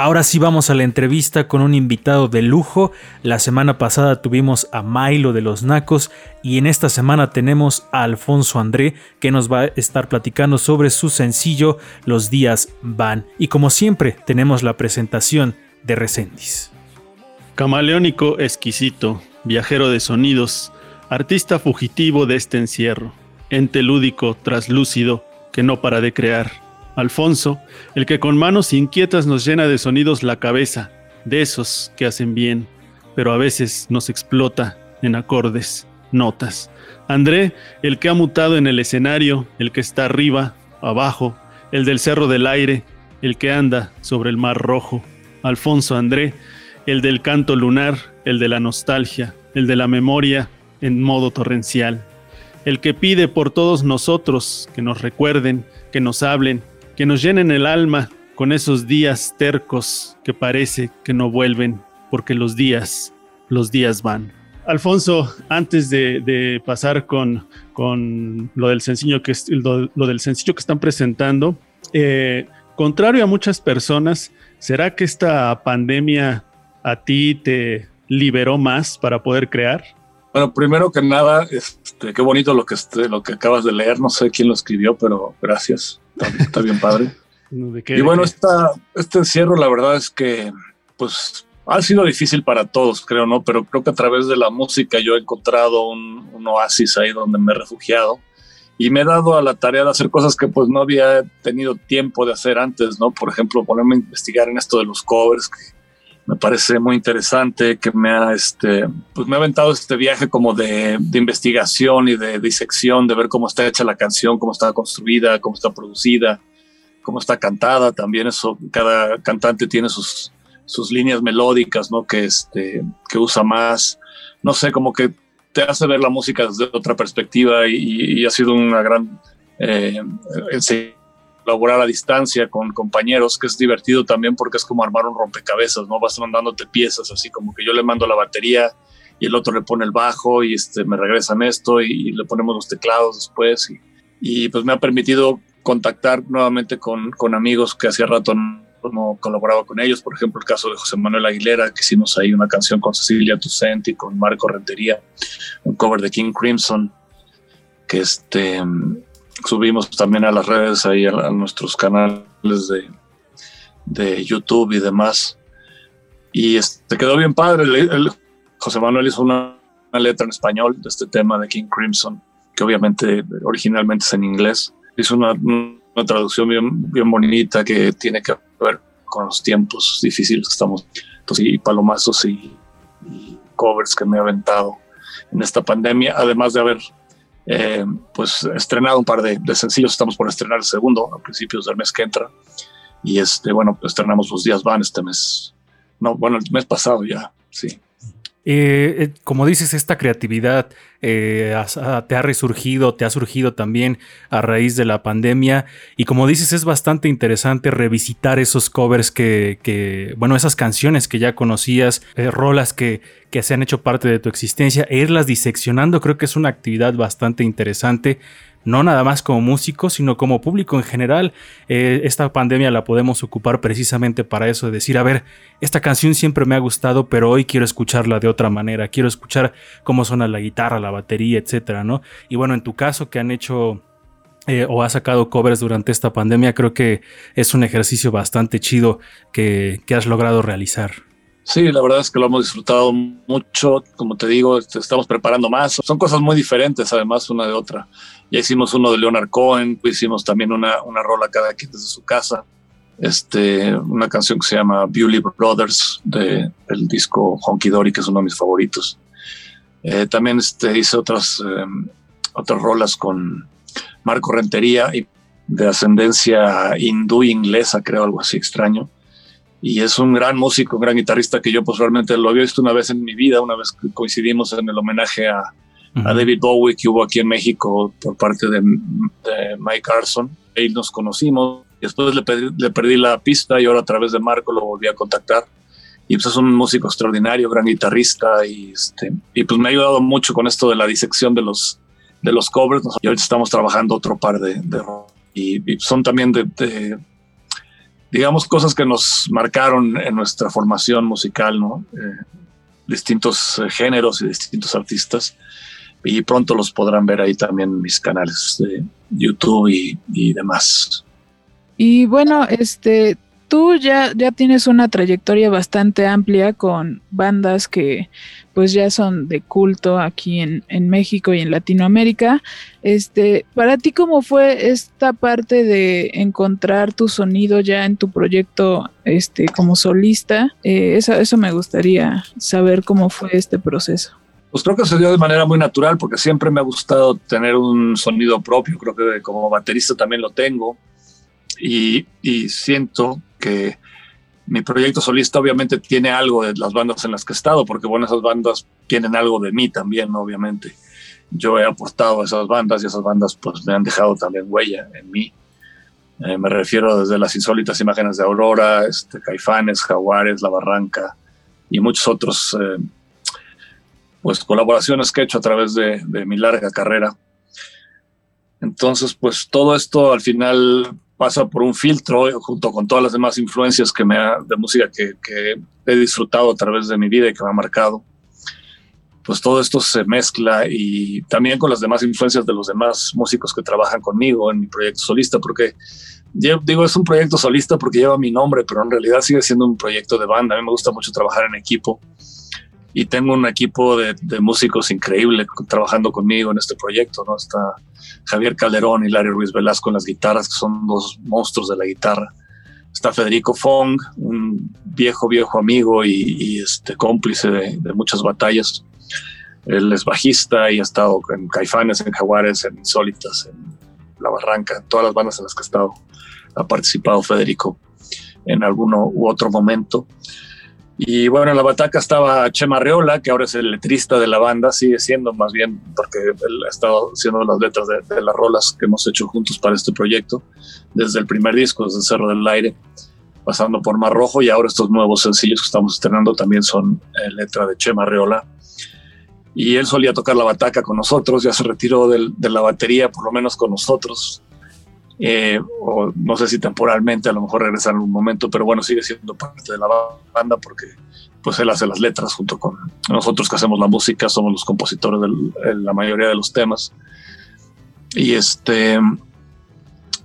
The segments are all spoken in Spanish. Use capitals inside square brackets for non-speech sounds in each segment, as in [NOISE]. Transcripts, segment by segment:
Ahora sí vamos a la entrevista con un invitado de lujo. La semana pasada tuvimos a Milo de los Nacos y en esta semana tenemos a Alfonso André que nos va a estar platicando sobre su sencillo Los días van. Y como siempre tenemos la presentación de Recendis. Camaleónico exquisito, viajero de sonidos, artista fugitivo de este encierro, ente lúdico, traslúcido, que no para de crear Alfonso, el que con manos inquietas nos llena de sonidos la cabeza, de esos que hacen bien, pero a veces nos explota en acordes, notas. André, el que ha mutado en el escenario, el que está arriba, abajo, el del cerro del aire, el que anda sobre el mar rojo. Alfonso André, el del canto lunar, el de la nostalgia, el de la memoria en modo torrencial. El que pide por todos nosotros que nos recuerden, que nos hablen, que nos llenen el alma con esos días tercos que parece que no vuelven, porque los días, los días van. Alfonso, antes de, pasar con, con, lo, del sencillo que, lo, del sencillo que están presentando, eh, contrario a muchas personas, ¿será que esta pandemia a ti te liberó más para poder crear? Bueno, primero que nada, este, qué bonito lo que, este, lo que acabas de leer. No sé quién lo escribió, pero gracias está, bien padre. [LAUGHS] y bueno, este encierro, la verdad es que, pues, ha sido difícil para todos, creo, ¿no? Pero creo que a través de la música yo he encontrado un, oasis ahí donde me he refugiado y me he dado a la tarea de hacer cosas que pues no había tenido tiempo de hacer antes, ¿no? Por ejemplo, ponerme a investigar en esto de los covers, que me parece muy interesante, que me ha, este, pues me ha aventado este viaje como de, investigación y de disección, de ver cómo está hecha la canción, cómo está construida, cómo está producida, cómo está cantada. También eso, cada cantante tiene sus, sus líneas melódicas, ¿no? Que, este, que usa más. No sé, como que te hace ver la música desde otra perspectiva y, ha sido una gran eh, laborar a distancia con compañeros, que es divertido también porque es como armar un rompecabezas, ¿no? Vas mandándote piezas, así como que yo le mando la batería y el otro le pone el bajo y este, me regresan esto y, le ponemos los teclados después. Y, y, pues me ha permitido contactar nuevamente con, con amigos que hacía rato no colaboraba con ellos, por ejemplo el caso de José Manuel Aguilera, que hicimos ahí una canción con Cecilia Tucent y con Marco Rentería, un cover de King Crimson, que este subimos también a las redes, ahí a, nuestros canales de, de, YouTube y demás. Y este, quedó bien padre. El, José Manuel hizo una, letra en español de este tema de King Crimson, que obviamente originalmente es en inglés. Hizo una, una traducción bien, bien bonita que tiene que ver con los tiempos difíciles que estamos, entonces, y palomazos y, y covers que me he aventado en esta pandemia, además de haber eh, pues estrenado un par de, sencillos, estamos por estrenar el segundo a principios del mes que entra. Y este, bueno, estrenamos los días van este mes. No, bueno, el mes pasado ya, sí. Eh, eh, como dices, esta creatividad eh, te ha resurgido, te ha surgido también a raíz de la pandemia. Y como dices, es bastante interesante revisitar esos covers que, bueno, esas canciones que ya conocías, rolas que, que se han hecho parte de tu existencia, e irlas diseccionando. Creo que es una actividad bastante interesante no nada más como músico, sino como público en general. Eh, esta pandemia la podemos ocupar precisamente para eso, de decir, a ver, esta canción siempre me ha gustado, pero hoy quiero escucharla de otra manera, quiero escuchar cómo suena la guitarra, la batería, etcétera, ¿no? Y bueno, en tu caso que han hecho eh, o has sacado covers durante esta pandemia, creo que es un ejercicio bastante chido que, que has logrado realizar. Sí, la verdad es que lo hemos disfrutado mucho. Como te digo, este, estamos preparando más. Son cosas muy diferentes, además, una de otra. Ya hicimos uno de Leonard Cohen, hicimos también una, una rola cada quien desde su casa. Este, una canción que se llama Beauty Brothers de, del disco Honky Dory, que es uno de mis favoritos. Eh, también este, hice otras, em, otras rolas con Marco Rentería y de ascendencia hindú inglesa, creo, algo así extraño y es un gran músico, un gran guitarrista que yo pues realmente lo había visto una vez en mi vida, una vez que coincidimos en el homenaje a, a David Bowie que hubo aquí en México por parte de, Mike Carson. Ahí nos conocimos, y después le, le perdí la pista y ahora a través de Marco lo volví a contactar. Y pues es un músico extraordinario, gran guitarrista y, este, y pues me ha ayudado mucho con esto de la disección de los, de los covers. Y ahorita estamos trabajando otro par de, de y, son también de digamos, cosas que nos marcaron en nuestra formación musical, ¿no? Eh, distintos eh, géneros y distintos artistas. Y pronto los podrán ver ahí también en mis canales de YouTube y, y demás. Y bueno, este, tú ya, ya tienes una trayectoria bastante amplia con bandas que pues ya son de culto aquí en, México y en Latinoamérica. Este, para ti, ¿cómo fue esta parte de encontrar tu sonido ya en tu proyecto este, como solista? Eh, eso, eso me gustaría saber cómo fue este proceso. Pues creo que se dio de manera muy natural porque siempre me ha gustado tener un sonido propio. Creo que como baterista también lo tengo. Y, y siento que mi proyecto solista obviamente tiene algo de las bandas en las que he estado, porque bueno, esas bandas tienen algo de mí también, obviamente. Yo he aportado a esas bandas y esas bandas pues me han dejado también huella en mí. Eh, me refiero desde las insólitas imágenes de Aurora, este, Caifanes, Jaguares, La Barranca y muchos otros eh, pues colaboraciones que he hecho a través de, de mi larga carrera. Entonces, pues todo esto al final pasa por un filtro junto con todas las demás influencias que me de música que, he disfrutado a través de mi vida y que me ha marcado. Pues todo esto se mezcla y también con las demás influencias de los demás músicos que trabajan conmigo en mi proyecto solista, porque yo digo es un proyecto solista porque lleva mi nombre, pero en realidad sigue siendo un proyecto de banda. A mí me gusta mucho trabajar en equipo y tengo un equipo de, músicos increíble trabajando conmigo en este proyecto, ¿no? Está Javier Calderón y Larry Ruiz Velasco en las guitarras, que son dos monstruos de la guitarra. Está Federico Fong, un viejo, viejo amigo y, este cómplice de, muchas batallas. Él es bajista y ha estado en Caifanes, en Jaguares, en Insólitas, en La Barranca, en todas las bandas en las que ha estado. Ha participado Federico en alguno u otro momento. Y bueno, en la bataca estaba Chema Reola, que ahora es el letrista de la banda, sigue siendo más bien, porque él ha estado haciendo las letras de, las rolas que hemos hecho juntos para este proyecto, desde el primer disco, desde Cerro del Aire, pasando por Mar Rojo, y ahora estos nuevos sencillos que estamos estrenando también son eh, letra de Chema Reola. Y él solía tocar la bataca con nosotros, ya se retiró de la batería, por lo menos con nosotros, eh, o no sé si temporalmente, a lo mejor regresar en un momento, pero bueno, sigue siendo parte de la banda porque pues él hace las letras junto con nosotros que hacemos la música, somos los compositores de la mayoría de los temas. Y este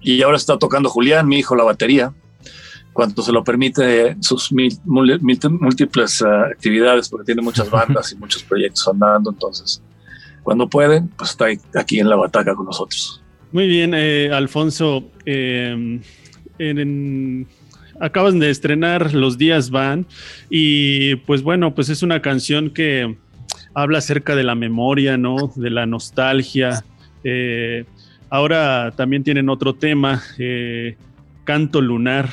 y ahora está tocando Julián, mi hijo, la batería, cuando se lo permite sus múltiples eh, actividades, porque tiene muchas [LAUGHS] bandas y muchos proyectos andando, entonces cuando pueden, pues está aquí en la bataca con nosotros. Muy bien, eh, Alfonso. Eh, acaban de estrenar Los días van y pues bueno, pues es una canción que habla acerca de la memoria, ¿no? De la nostalgia. Eh, ahora también tienen otro tema, Canto Lunar.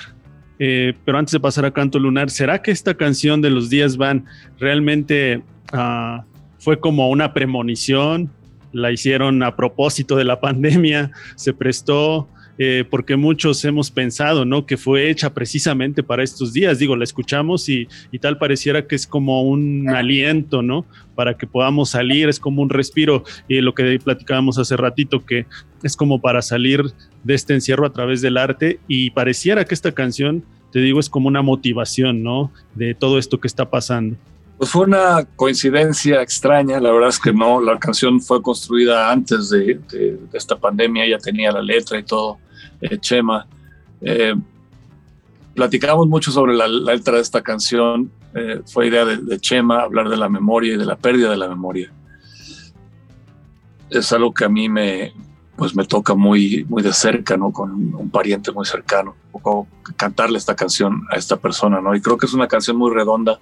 pero antes de pasar a Canto Lunar, ¿será que esta canción de Los días van realmente ah, fue como una premonición? La hicieron a propósito de la pandemia, se prestó eh, porque muchos hemos pensado, ¿no? Que fue hecha precisamente para estos días. Digo, la escuchamos y, tal pareciera que es como un aliento, ¿no? Para que podamos salir, es como un respiro. Y lo que platicábamos hace ratito, que es como para salir de este encierro a través del arte. Y pareciera que esta canción, te digo, es como una motivación, ¿no? De todo esto que está pasando. Pues fue una coincidencia extraña, la verdad es que no, la canción fue construida antes de, esta pandemia, ya tenía la letra y todo, eh, Chema. Eh, platicamos mucho sobre la, letra de esta canción, eh, fue idea de, Chema hablar de la memoria y de la pérdida de la memoria. Es algo que a mí me, pues me toca muy, muy de cerca, ¿no? Con un pariente muy cercano, o cantarle esta canción a esta persona, ¿no? Y creo que es una canción muy redonda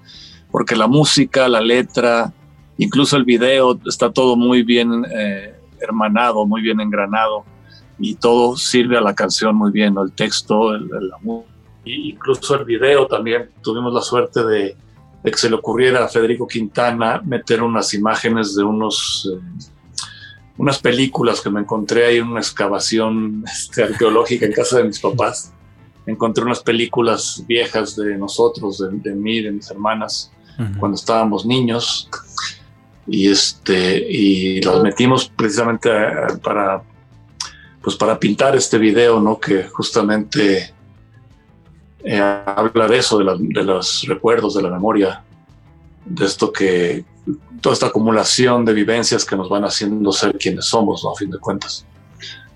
porque la música, la letra, incluso el video, está todo muy bien eh, hermanado, muy bien engranado y todo sirve a la canción muy bien, el texto, el, incluso el video también. Tuvimos la suerte de, que se le ocurriera a Federico Quintana meter unas imágenes de unos... Eh, unas películas que me encontré ahí en una excavación [LAUGHS] este, arqueológica en casa de mis papás. Encontré unas películas viejas de nosotros, de, de mí, de mis hermanas, cuando estábamos niños. Y este y los metimos precisamente para pues para pintar este video no que justamente eh, habla de eso, de, los recuerdos, de la memoria, de esto que, toda esta acumulación de vivencias que nos van haciendo ser quienes somos, a fin de cuentas.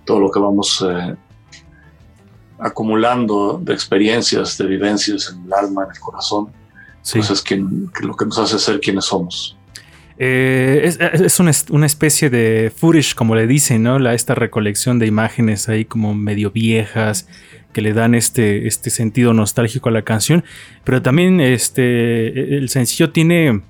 Todo lo que vamos eh, acumulando de experiencias, de vivencias en el alma, en el corazón, pues es quien, lo que nos hace ser quienes somos. Eh, es, una, especie de footage, como le dicen, ¿no? La, esta recolección de imágenes ahí como medio viejas que le dan este, este sentido nostálgico a la canción. Pero también este, el sencillo tiene,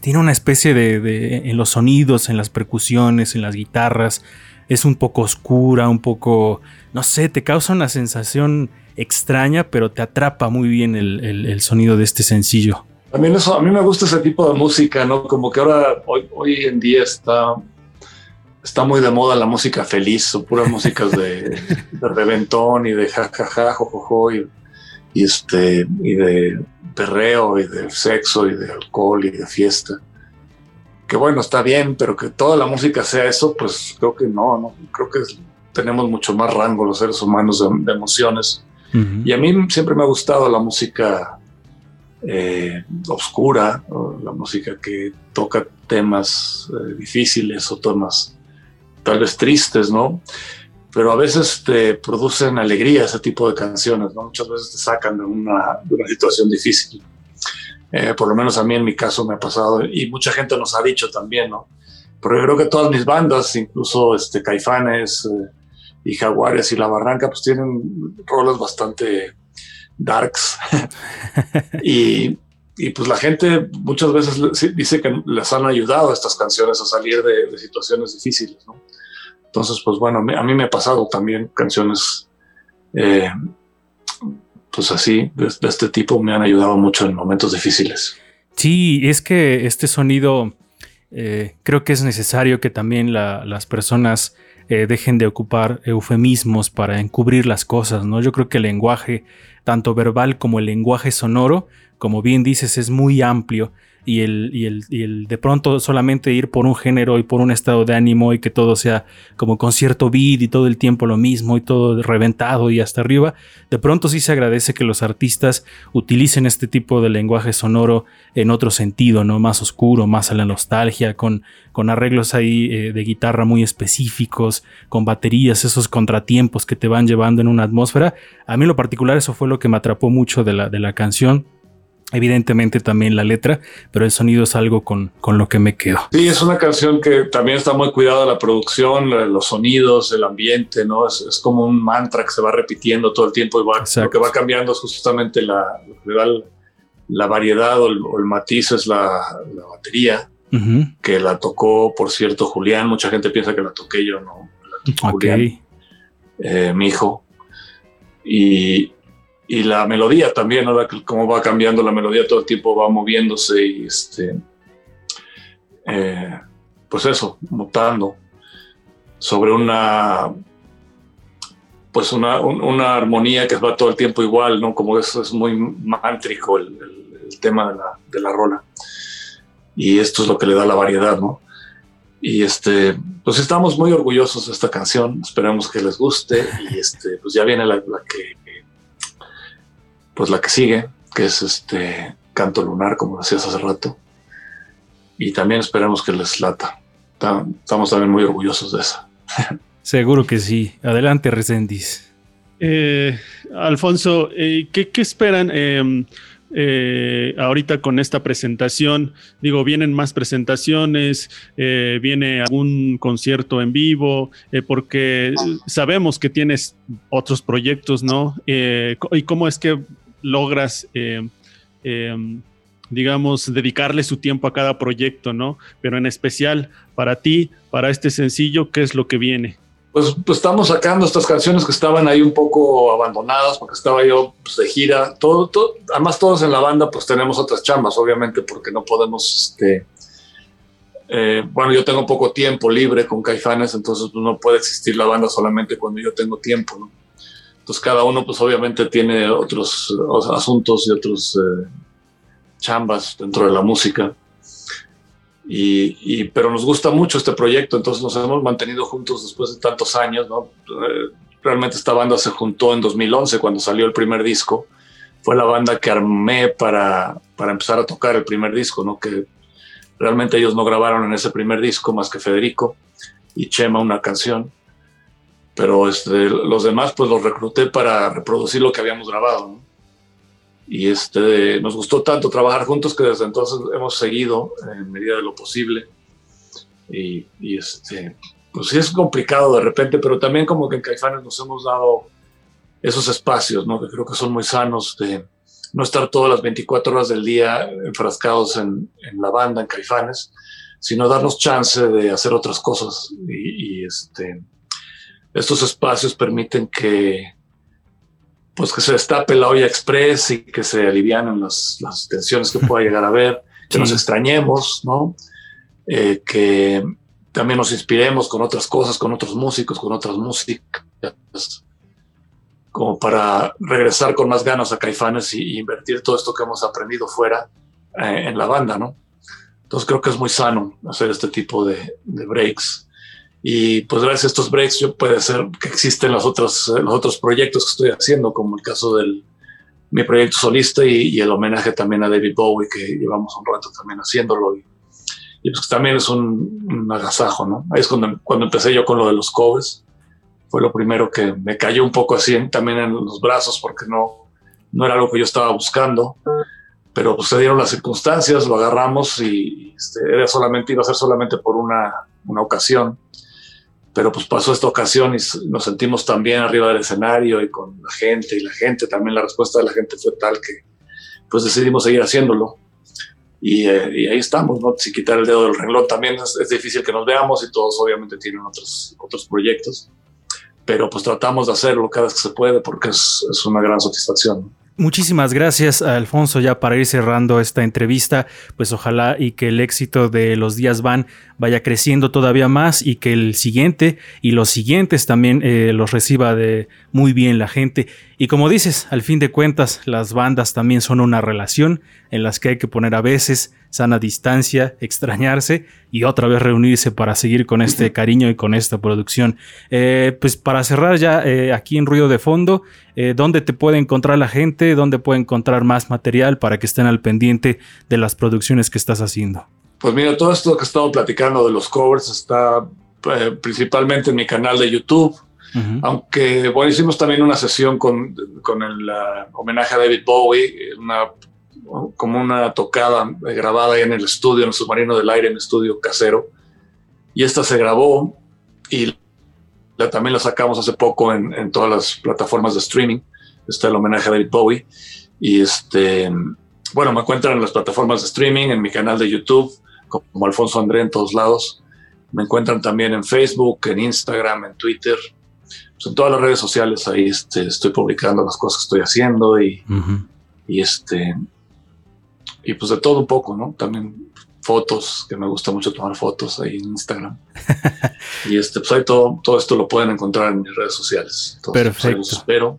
tiene una especie de, en los sonidos, en las percusiones, en las guitarras. Es un poco oscura, un poco, no sé, te causa una sensación extraña, pero te atrapa muy bien el sonido de este sencillo. También eso, a mí me gusta ese tipo de música, ¿no? Como que ahora, hoy, hoy en día está, está muy de moda la música feliz, o puras músicas de, [LAUGHS] de reventón y de jajaja, jojojo, y, y, este, y de perreo y de sexo y de alcohol y de fiesta. Que bueno, está bien, pero que toda la música sea eso, pues creo que no, no creo que tenemos mucho más rango los seres humanos de, emociones. Y a mí siempre me ha gustado la música eh, oscura, la música que toca temas eh, difíciles o temas tal vez tristes, ¿no? Pero a veces te producen alegría ese tipo de canciones, ¿no? Muchas veces te sacan de una, situación difícil. Eh, por lo menos a mí en mi caso me ha pasado y mucha gente nos ha dicho también, ¿no? Pero yo creo que todas mis bandas, incluso este, Caifanes y Jaguares y La Barranca, pues tienen roles bastante darks. [LAUGHS] y, pues la gente muchas veces dice que les han ayudado estas canciones a salir de, situaciones difíciles, Entonces, pues bueno, a mí me ha pasado también canciones, eh, pues así, de, este tipo, me han ayudado mucho en momentos difíciles. Sí, es que este sonido eh, creo que es necesario que también las personas eh, dejen de ocupar eufemismos para encubrir las cosas, ¿no? Yo creo que el lenguaje tanto verbal como el lenguaje sonoro, como bien dices, es muy amplio y el, y el, y el de pronto solamente ir por un género y por un estado de ánimo y que todo sea como con cierto beat y todo el tiempo lo mismo y todo reventado y hasta arriba, de pronto sí se agradece que los artistas utilicen este tipo de lenguaje sonoro en otro sentido, ¿no? Más oscuro, más a la nostalgia, con, con arreglos ahí eh, de guitarra muy específicos, con baterías, esos contratiempos que te van llevando en una atmósfera. A mí lo particular eso fue lo que me atrapó mucho de la, de la canción Evidentemente también la letra, pero el sonido es algo con, con, lo que me quedo. Sí, es una canción que también está muy cuidada la producción, los sonidos, el ambiente, ¿no? Es, como un mantra que se va repitiendo todo el tiempo y va, lo que va cambiando es justamente la, la variedad o el, matiz es la, batería, que la tocó, por cierto, Julián. Mucha gente piensa que la toqué yo, ¿no? La tocó Julián, eh, mi hijo. Y, y la melodía también, ¿no? cómo va cambiando la melodía todo el tiempo, va moviéndose y este, eh, pues eso, mutando sobre una, pues una, una, armonía que va todo el tiempo igual, ¿no? Como eso es muy mántrico el, tema de la, de la, rola. Y esto es lo que le da la variedad, ¿no? Y este, pues estamos muy orgullosos de esta canción, esperemos que les guste y este, pues ya viene la, la que pues la que sigue, que es este Canto Lunar, como decías hace rato. Y también esperamos que les lata. Estamos también muy orgullosos de esa. [LAUGHS] Seguro que sí. Adelante, Resendis. Eh, Alfonso, eh, ¿qué, esperan em, eh, ahorita con esta presentación? Digo, vienen más presentaciones, viene algún concierto en vivo, porque sabemos que tienes otros proyectos, ¿no? ¿Y cómo es que logras, eh, eh, digamos, dedicarle su tiempo a cada proyecto, ¿no? Pero en especial para ti, para este sencillo, ¿qué es lo que viene? Pues, pues estamos sacando estas canciones que estaban ahí un poco abandonadas porque estaba yo pues, de gira. Todo, además, todos en la banda, pues tenemos otras chambas, obviamente, porque no podemos, este, eh, bueno, yo tengo poco tiempo libre con Caifanes, entonces no puede existir la banda solamente cuando yo tengo tiempo, ¿no? Entonces cada uno pues obviamente tiene otros, asuntos y otros eh, chambas dentro de la música. Y, pero nos gusta mucho este proyecto, entonces nos hemos mantenido juntos después de tantos años. ¿no? Eh, realmente esta banda se juntó en 2011 cuando salió el primer disco fue la banda que armé para, para empezar a tocar el primer disco, ¿no? Que realmente ellos no grabaron en ese primer disco más que Federico y Chema una canción. Pero este, los demás pues los recluté para reproducir lo que habíamos grabado. Y este, nos gustó tanto trabajar juntos que desde entonces hemos seguido en medida de lo posible. Y, y este, pues sí es complicado de repente, pero también como que en Caifanes nos hemos dado esos espacios, ¿no? Que creo que son muy sanos de no estar todas las 24 horas del día enfrascados en, en la banda, en Caifanes, sino darnos chance de hacer otras cosas. Y, este, estos espacios permiten que, pues que se destape la olla express y que se alivianen las, las tensiones que pueda llegar a haber, [LAUGHS] que nos extrañemos, ¿no? Eh, que también nos inspiremos con otras cosas, con otros músicos, con otras músicas, como para regresar con más ganas a Caifanes y, invertir todo esto que hemos aprendido fuera eh, en la banda, ¿no? Entonces creo que es muy sano hacer este tipo de, breaks. Y pues gracias a estos breaks yo puede ser que existen los otros, los otros proyectos que estoy haciendo, como el caso del mi proyecto solista y, el homenaje también a David Bowie, que llevamos un rato también haciéndolo. Y, y pues también es un, agasajo, ¿no? Ahí es cuando, cuando empecé yo con lo de los covers. Fue lo primero que me cayó un poco así también en los brazos porque no, no era algo que yo estaba buscando. Pero pues se dieron las circunstancias, lo agarramos y este, era solamente, iba a ser solamente por una, una ocasión. Pero pues pasó esta ocasión y nos sentimos también arriba del escenario y con la gente y la gente, también la respuesta de la gente fue tal que pues decidimos seguir haciéndolo. Eh, y, ahí estamos, ¿no? Si quitar el dedo del renglón también es, difícil que nos veamos y todos obviamente tienen otros, otros proyectos, pero pues tratamos de hacerlo cada vez que se puede porque es, es una gran satisfacción. Muchísimas gracias, Alfonso, ya para ir cerrando esta entrevista, pues ojalá y que el éxito de los días van vaya creciendo todavía más y que el siguiente y los siguientes también eh, los reciba de muy bien la gente. Y como dices, al fin de cuentas, las bandas también son una relación en las que hay que poner a veces sana distancia, extrañarse y otra vez reunirse para seguir con este cariño y con esta producción. Eh, pues para cerrar ya eh, aquí en Ruido de Fondo, eh, ¿dónde te puede encontrar la gente? ¿Dónde puede encontrar más material para que estén al pendiente de las producciones que estás haciendo? Pues mira, todo esto que estamos platicando de los covers está principalmente en mi canal de YouTube. Aunque, bueno, hicimos también una sesión con, con el homenaje a David Bowie, una como una tocada grabada en el estudio, en el submarino del aire, en el estudio casero. Y esta se grabó y la, también la sacamos hace poco en, en, todas las plataformas de streaming. Está el homenaje a David Bowie. Y este, bueno, me encuentran en las plataformas de streaming, en mi canal de YouTube, como Alfonso André en todos lados. Me encuentran también en Facebook, en Instagram, en Twitter. Pues en todas las redes sociales ahí este, estoy publicando las cosas que estoy haciendo y, y este y pues de todo un poco, ¿no? También fotos, que me gusta mucho tomar fotos ahí en Instagram. [LAUGHS] y este, pues ahí todo, todo esto lo pueden encontrar en mis redes sociales. Entonces, pues, Perfecto. los espero.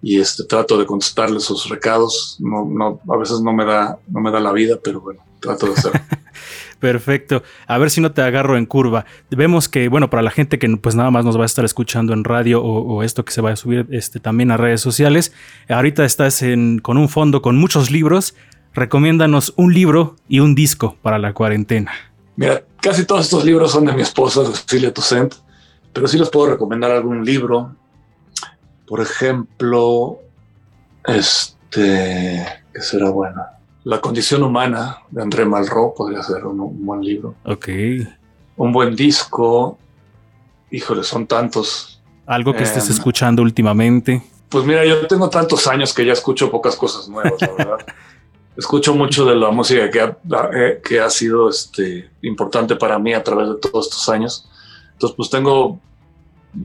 Y este, trato de contestarles sus recados. No, no, a veces no me da, no me da la vida, pero bueno, trato de hacerlo. [LAUGHS] Perfecto. A ver si no te agarro en curva. Vemos que, bueno, para la gente que pues nada más nos va a estar escuchando en radio o, esto que se va a subir este, también a redes sociales, ahorita estás en, con un fondo con muchos libros recomiéndanos un libro y un disco para la cuarentena. Mira, casi todos estos libros son de mi esposa, Cecilia Toussaint, pero sí les puedo recomendar algún libro. Por ejemplo, este, que será bueno. La condición humana de André Malraux podría ser un, buen libro. Ok. Un buen disco. Híjole, son tantos. Algo que estés em, escuchando últimamente. Pues mira, yo tengo tantos años que ya escucho pocas cosas nuevas, la verdad. [LAUGHS] escucho mucho de la música que ha, eh, que ha sido este, importante para mí a través de todos estos años. Entonces, pues tengo,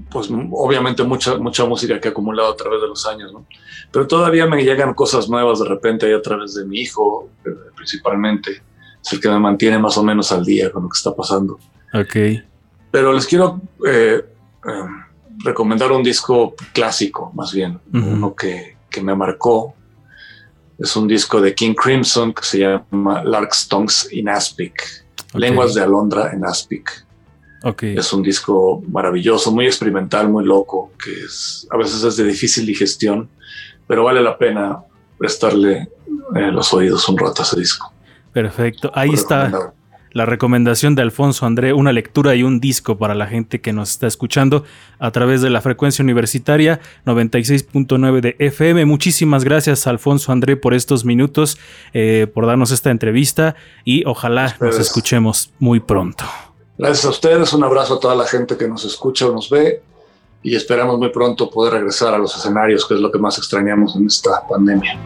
pues obviamente mucha, mucha música que he acumulado a través de los años, ¿no? Pero todavía me llegan cosas nuevas de repente ahí a través de mi hijo, eh, principalmente. Es el que me mantiene más o menos al día con lo que está pasando. Ok. Pero les quiero eh, recomendar un disco clásico, más bien, uno que, que me marcó, es un disco de King Crimson que se llama Lark's Tongues in Aspic, Lenguas de Alondra en Aspic. Okay. Es un disco maravilloso, muy experimental, muy loco, que es, a veces es de difícil digestión, pero vale la pena prestarle eh, los oídos un rato a ese disco. Perfecto, ahí está la recomendación de Alfonso André, una lectura y un disco para la gente que nos está escuchando a través de la frecuencia universitaria 96.9 de FM. Muchísimas gracias Alfonso André por estos minutos, eh, por darnos esta entrevista y ojalá nos escuchemos muy pronto. Gracias a ustedes, un abrazo a toda la gente que nos escucha o nos ve y esperamos muy pronto poder regresar a los escenarios, que es lo que más extrañamos en esta pandemia.